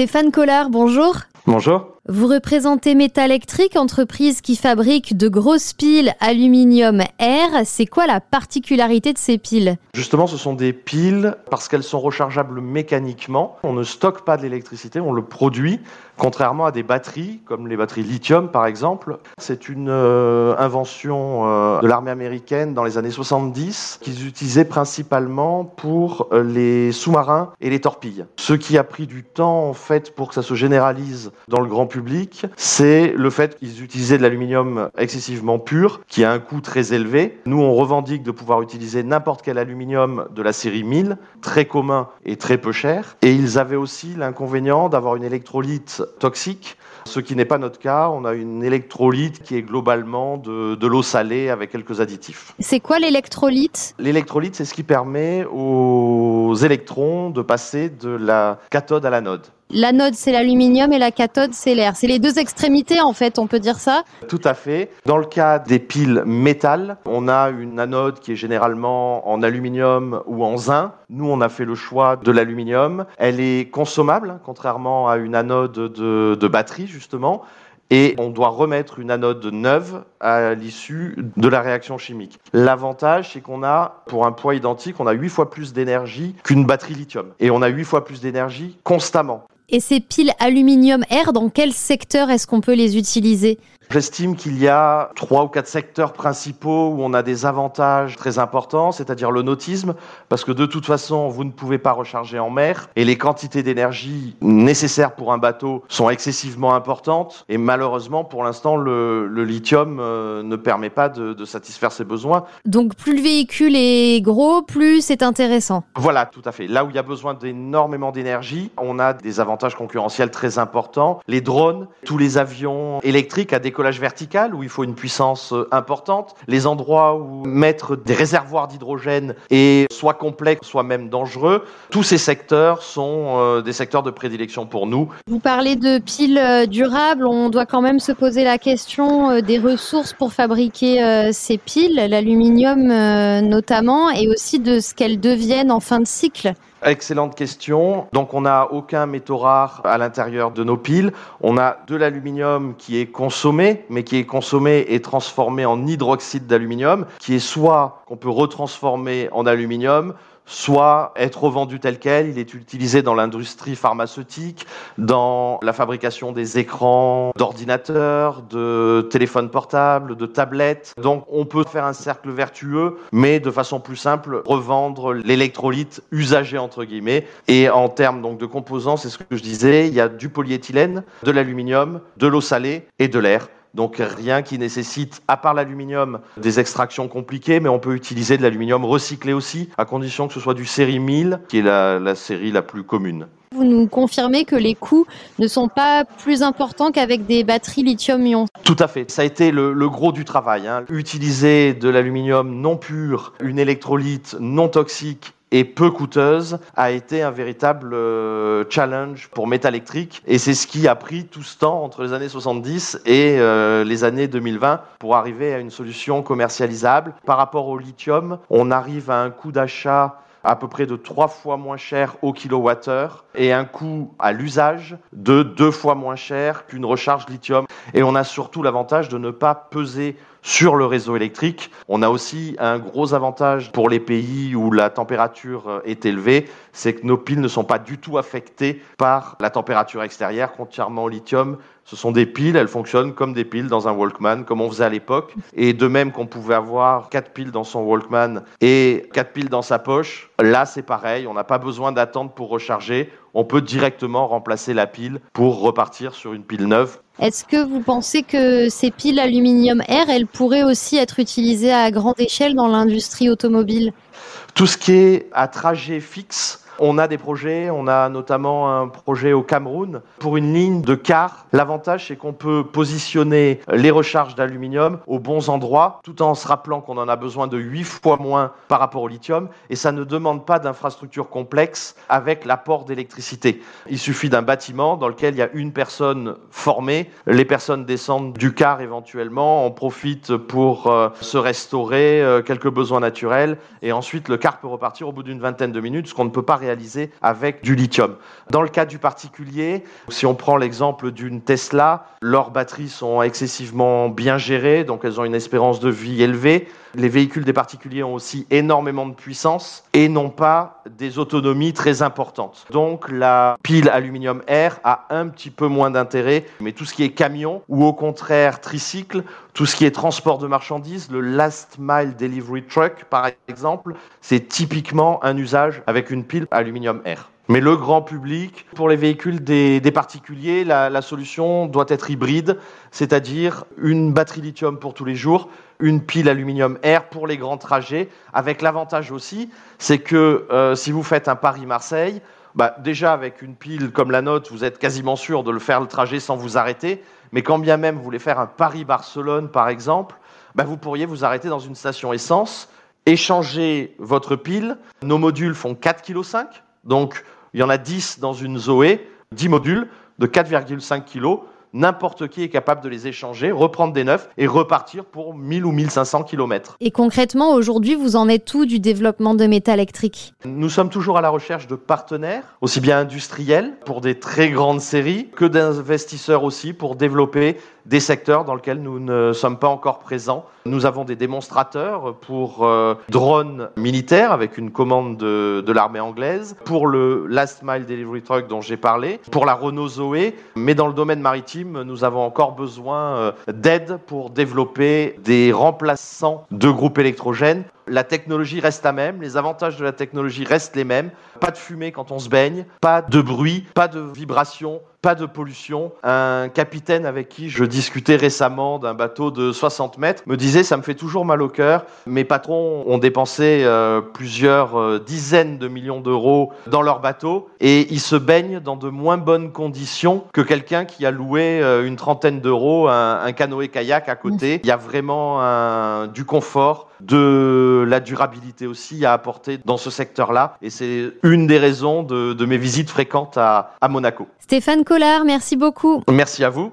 Stéphane Collard, bonjour. Bonjour. Vous représentez Métalectrique, entreprise qui fabrique de grosses piles aluminium air. C'est quoi la particularité de ces piles? Justement, ce sont des piles parce qu'elles sont rechargeables mécaniquement. On ne stocke pas de l'électricité, on le produit, contrairement à des batteries, comme les batteries lithium par exemple. C'est une euh, invention euh, de l'armée américaine dans les années 70 qu'ils utilisaient principalement pour euh, les sous-marins et les torpilles. Ce qui a pris du temps en fait pour que ça se généralise dans le grand public, c'est le fait qu'ils utilisaient de l'aluminium excessivement pur, qui a un coût très élevé. Nous, on revendique de pouvoir utiliser n'importe quel aluminium de la série 1000, très commun et très peu cher. Et ils avaient aussi l'inconvénient d'avoir une électrolyte toxique, ce qui n'est pas notre cas. On a une électrolyte qui est globalement de, de l'eau salée avec quelques additifs. C'est quoi l'électrolyte? L'électrolyte, c'est ce qui permet aux électrons de passer de la cathode à l'anode. L'anode, c'est l'aluminium et la cathode, c'est l'air. C'est les deux extrémités, en fait, on peut dire ça Tout à fait. Dans le cas des piles métal, on a une anode qui est généralement en aluminium ou en zinc. Nous, on a fait le choix de l'aluminium. Elle est consommable, contrairement à une anode de, batterie, justement et on doit remettre une anode neuve à l'issue de la réaction chimique. L'avantage, c'est qu'on a, pour un poids identique, on a 8 fois plus d'énergie qu'une batterie lithium. Et on a 8 fois plus d'énergie constamment. Et ces piles aluminium air, dans quel secteur est-ce qu'on peut les utiliser? J'estime qu'il y a trois ou quatre secteurs principaux où on a des avantages très importants, c'est-à-dire le nautisme, parce que de toute façon, vous ne pouvez pas recharger en mer et les quantités d'énergie nécessaires pour un bateau sont excessivement importantes. Et malheureusement, pour l'instant, le, le, lithium euh, ne permet pas de, de, satisfaire ses besoins. Donc, plus le véhicule est gros, plus c'est intéressant. Voilà, tout à fait. Là où il y a besoin d'énormément d'énergie, on a des avantages concurrentiels très importants. Les drones, tous les avions électriques à décoller vertical où il faut une puissance euh, importante, les endroits où mettre des réservoirs d'hydrogène est soit complexe, soit même dangereux, tous ces secteurs sont euh, des secteurs de prédilection pour nous. Vous parlez de piles euh, durables, on doit quand même se poser la question des ressources pour fabriquer ces piles, l'aluminium notamment, et aussi de ce qu'elles deviennent en fin de cycle. Excellente question. Donc on n'a aucun métaux rares à l'intérieur de nos piles. On a de l'aluminium qui est consommé, mais qui est consommé et transformé en hydroxyde d'aluminium, qui est soit qu'on peut retransformer en aluminium, soit être revendu tel quel. Il est utilisé dans l'industrie pharmaceutique, dans la fabrication des écrans d'ordinateurs, de téléphones portables, de tablettes. Donc on peut faire un cercle vertueux, mais de façon plus simple, revendre l'électrolyte usagé entre guillemets. Et en termes donc de composants, c'est ce que je disais, il y a du polyéthylène, de l'aluminium, de l'eau salée et de l'air. Donc rien qui nécessite, à part l'aluminium, des extractions compliquées, mais on peut utiliser de l'aluminium recyclé aussi, à condition que ce soit du série 1000, qui est la, la série la plus commune. Vous nous confirmez que les coûts ne sont pas plus importants qu'avec des batteries lithium-ion Tout à fait. Ça a été le, le gros du travail. Hein. Utiliser de l'aluminium non pur, une électrolyte non toxique et peu coûteuse a été un véritable euh, challenge pour Métalectrique et c'est ce qui a pris tout ce temps entre les années 70 et euh, les années 2020 pour arriver à une solution commercialisable. Par rapport au lithium, on arrive à un coût d'achat à peu près de trois fois moins cher au kilowattheure et un coût à l'usage de deux fois moins cher qu'une recharge lithium. Et on a surtout l'avantage de ne pas peser sur le réseau électrique. On a aussi un gros avantage pour les pays où la température est élevée, c'est que nos piles ne sont pas du tout affectées par la température extérieure, contrairement au lithium. Ce sont des piles, elles fonctionnent comme des piles dans un Walkman, comme on faisait à l'époque. Et de même qu'on pouvait avoir quatre piles dans son Walkman et quatre piles dans sa poche, là c'est pareil, on n'a pas besoin d'attendre pour recharger. On peut directement remplacer la pile pour repartir sur une pile neuve. Est-ce que vous pensez que ces piles aluminium air, elles pourraient aussi être utilisées à grande échelle dans l'industrie automobile? Tout ce qui est à trajet fixe, on a des projets, on a notamment un projet au Cameroun pour une ligne de car. L'avantage, c'est qu'on peut positionner les recharges d'aluminium aux bons endroits, tout en se rappelant qu'on en a besoin de 8 fois moins par rapport au lithium, et ça ne demande pas d'infrastructure complexe avec l'apport d'électricité. Il suffit d'un bâtiment dans lequel il y a une personne formée, les personnes descendent du car éventuellement, on profite pour euh, se restaurer, euh, quelques besoins naturels, et ensuite le car peut repartir au bout d'une vingtaine de minutes, ce qu'on ne peut pas réaliser avec du lithium. Dans le cas du particulier, si on prend l'exemple d'une Tesla, leurs batteries sont excessivement bien gérées, donc elles ont une espérance de vie élevée. Les véhicules des particuliers ont aussi énormément de puissance et n'ont pas des autonomies très importantes. Donc la pile aluminium air a un petit peu moins d'intérêt, mais tout ce qui est camion ou au contraire tricycle, tout ce qui est transport de marchandises, le last mile delivery truck par exemple, c'est typiquement un usage avec une pile aluminium air. Mais le grand public, pour les véhicules des, particuliers, la, solution doit être hybride, c'est-à-dire une batterie lithium pour tous les jours, une pile aluminium air pour les grands trajets, avec l'avantage aussi, c'est que euh, si vous faites un Paris-Marseille, bah, déjà avec une pile comme la nôtre, vous êtes quasiment sûr de le faire le trajet sans vous arrêter, mais quand bien même vous voulez faire un Paris-Barcelone par exemple, bah, vous pourriez vous arrêter dans une station essence, échanger votre pile. Nos modules font 4,5 kg, donc il y en a 10 dans une Zoé, 10 modules de 4,5 kg. N'importe qui est capable de les échanger, reprendre des neufs et repartir pour 1000 ou 1500 km. Et concrètement, aujourd'hui, vous en êtes tout du développement de métal électrique Nous sommes toujours à la recherche de partenaires, aussi bien industriels pour des très grandes séries que d'investisseurs aussi pour développer des secteurs dans lesquels nous ne sommes pas encore présents. Nous avons des démonstrateurs pour euh, drones militaires avec une commande de, l'armée anglaise, pour le Last Mile Delivery Truck dont j'ai parlé, pour la Renault Zoé, mais dans le domaine maritime, nous avons encore besoin euh, d'aide pour développer des remplaçants de groupes électrogènes la technologie reste la même, les avantages de la technologie restent les mêmes. Pas de fumée quand on se baigne, pas de bruit, pas de vibration, pas de pollution. Un capitaine avec qui je discutais récemment d'un bateau de 60 mètres me disait ça me fait toujours mal au cœur. Mes patrons ont dépensé euh, plusieurs euh, dizaines de millions d'euros dans leur bateau et ils se baignent dans de moins bonnes conditions que quelqu'un qui a loué euh, une trentaine d'euros un, un canoë-kayak à côté. Il y a vraiment un, du confort de la durabilité aussi à apporter dans ce secteur-là. Et c'est une des raisons de, de mes visites fréquentes à, à Monaco. Stéphane Collard, merci beaucoup. Merci à vous.